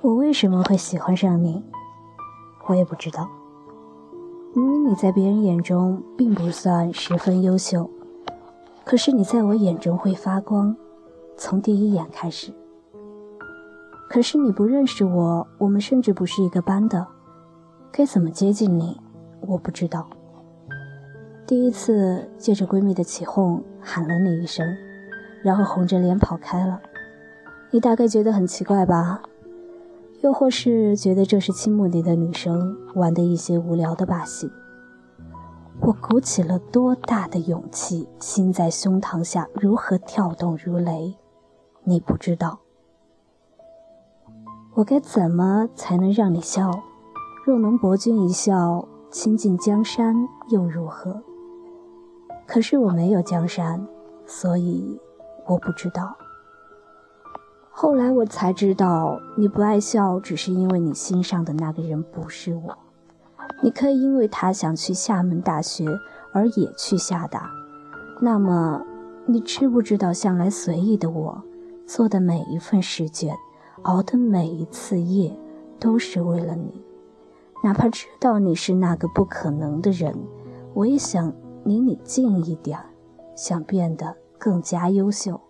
我为什么会喜欢上你？我也不知道。明明你在别人眼中并不算十分优秀，可是你在我眼中会发光，从第一眼开始。可是你不认识我，我们甚至不是一个班的，该怎么接近你？我不知道。第一次借着闺蜜的起哄喊了你一声，然后红着脸跑开了。你大概觉得很奇怪吧？又或是觉得这是倾慕你的女生玩的一些无聊的把戏？我鼓起了多大的勇气，心在胸膛下如何跳动如雷？你不知道。我该怎么才能让你笑？若能博君一笑，倾尽江山又如何？可是我没有江山，所以我不知道。后来我才知道，你不爱笑，只是因为你心上的那个人不是我。你可以因为他想去厦门大学而也去厦大，那么你知不知道，向来随意的我，做的每一份试卷，熬的每一次夜，都是为了你。哪怕知道你是那个不可能的人，我也想离你近一点，想变得更加优秀。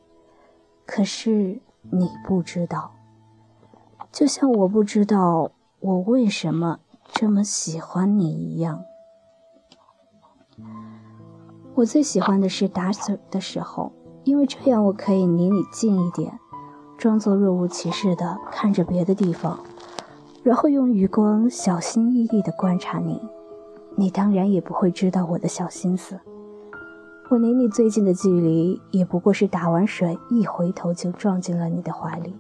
可是。你不知道，就像我不知道我为什么这么喜欢你一样。我最喜欢的是打水的时候，因为这样我可以离你近一点，装作若无其事的看着别的地方，然后用余光小心翼翼的观察你。你当然也不会知道我的小心思。我离你最近的距离，也不过是打完水一回头就撞进了你的怀里。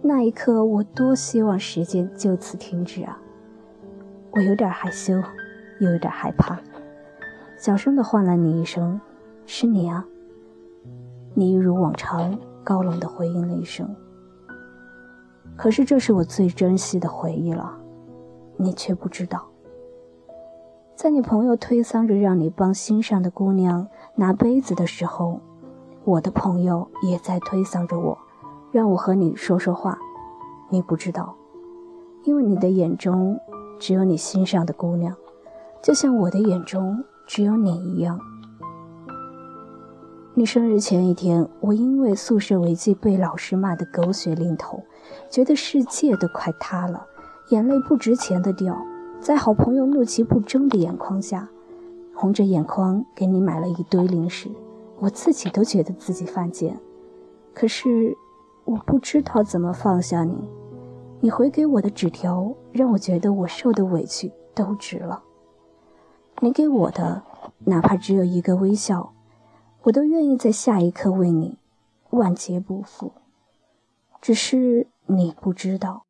那一刻，我多希望时间就此停止啊！我有点害羞，又有点害怕，小声的唤了你一声：“是你啊。”你一如往常高冷的回应了一声。可是这是我最珍惜的回忆了，你却不知道。在你朋友推搡着让你帮心上的姑娘拿杯子的时候，我的朋友也在推搡着我，让我和你说说话。你不知道，因为你的眼中只有你心上的姑娘，就像我的眼中只有你一样。你生日前一天，我因为宿舍违纪被老师骂得狗血淋头，觉得世界都快塌了，眼泪不值钱的掉。在好朋友怒其不争的眼眶下，红着眼眶给你买了一堆零食，我自己都觉得自己犯贱。可是我不知道怎么放下你，你回给我的纸条让我觉得我受的委屈都值了。你给我的，哪怕只有一个微笑，我都愿意在下一刻为你万劫不复。只是你不知道。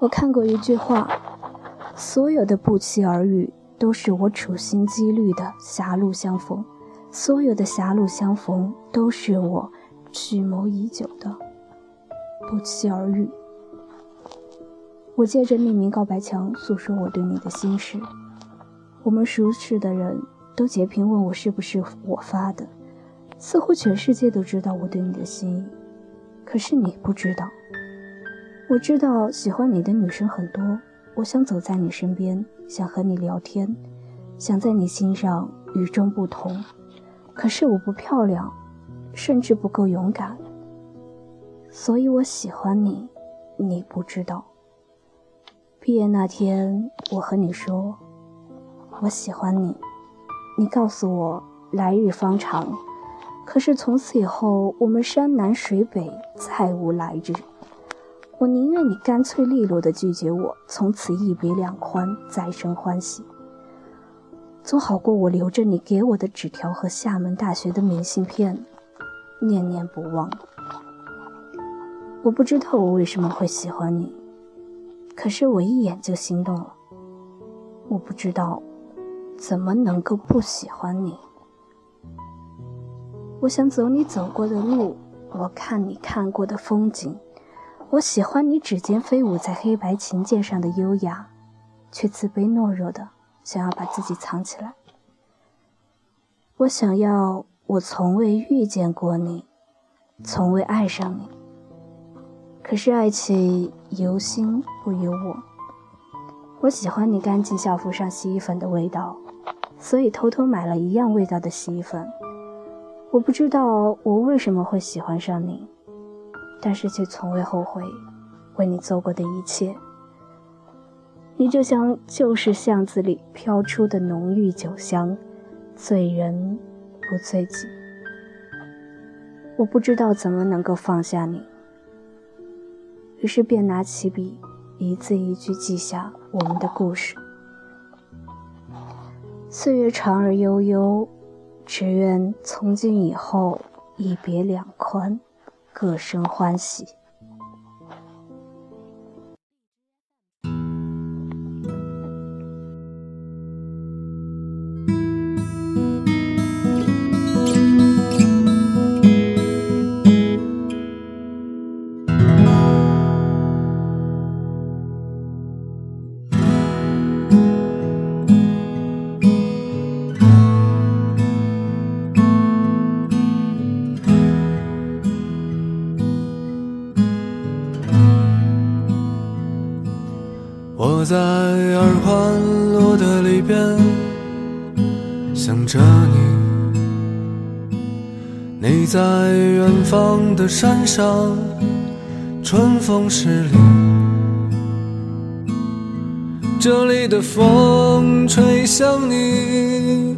我看过一句话：所有的不期而遇，都是我处心积虑的狭路相逢；所有的狭路相逢，都是我蓄谋已久的不期而遇。我借着匿名告白墙诉说我对你的心事，我们熟识的人都截屏问我是不是我发的，似乎全世界都知道我对你的心意，可是你不知道。我知道喜欢你的女生很多，我想走在你身边，想和你聊天，想在你心上与众不同。可是我不漂亮，甚至不够勇敢，所以我喜欢你，你不知道。毕业那天，我和你说我喜欢你，你告诉我来日方长，可是从此以后，我们山南水北，再无来日。我宁愿你干脆利落的拒绝我，从此一别两宽，再生欢喜，总好过我留着你给我的纸条和厦门大学的明信片，念念不忘。我不知道我为什么会喜欢你，可是我一眼就心动了。我不知道怎么能够不喜欢你。我想走你走过的路，我看你看过的风景。我喜欢你指尖飞舞在黑白琴键上的优雅，却自卑懦弱的想要把自己藏起来。我想要我从未遇见过你，从未爱上你。可是爱情由心不由我。我喜欢你干净校服上洗衣粉的味道，所以偷偷买了一样味道的洗衣粉。我不知道我为什么会喜欢上你，但是却从未后悔为你做过的一切。你就像旧时巷子里飘出的浓郁酒香，醉人不醉己。我不知道怎么能够放下你，于是便拿起笔，一字一句记下我们的故事。岁月长而悠悠。只愿从今以后，一别两宽，各生欢喜。想着你，你在远方的山上，春风十里。这里的风吹向你，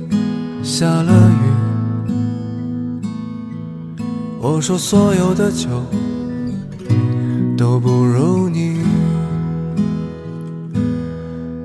下了雨。我说所有的酒都不如你。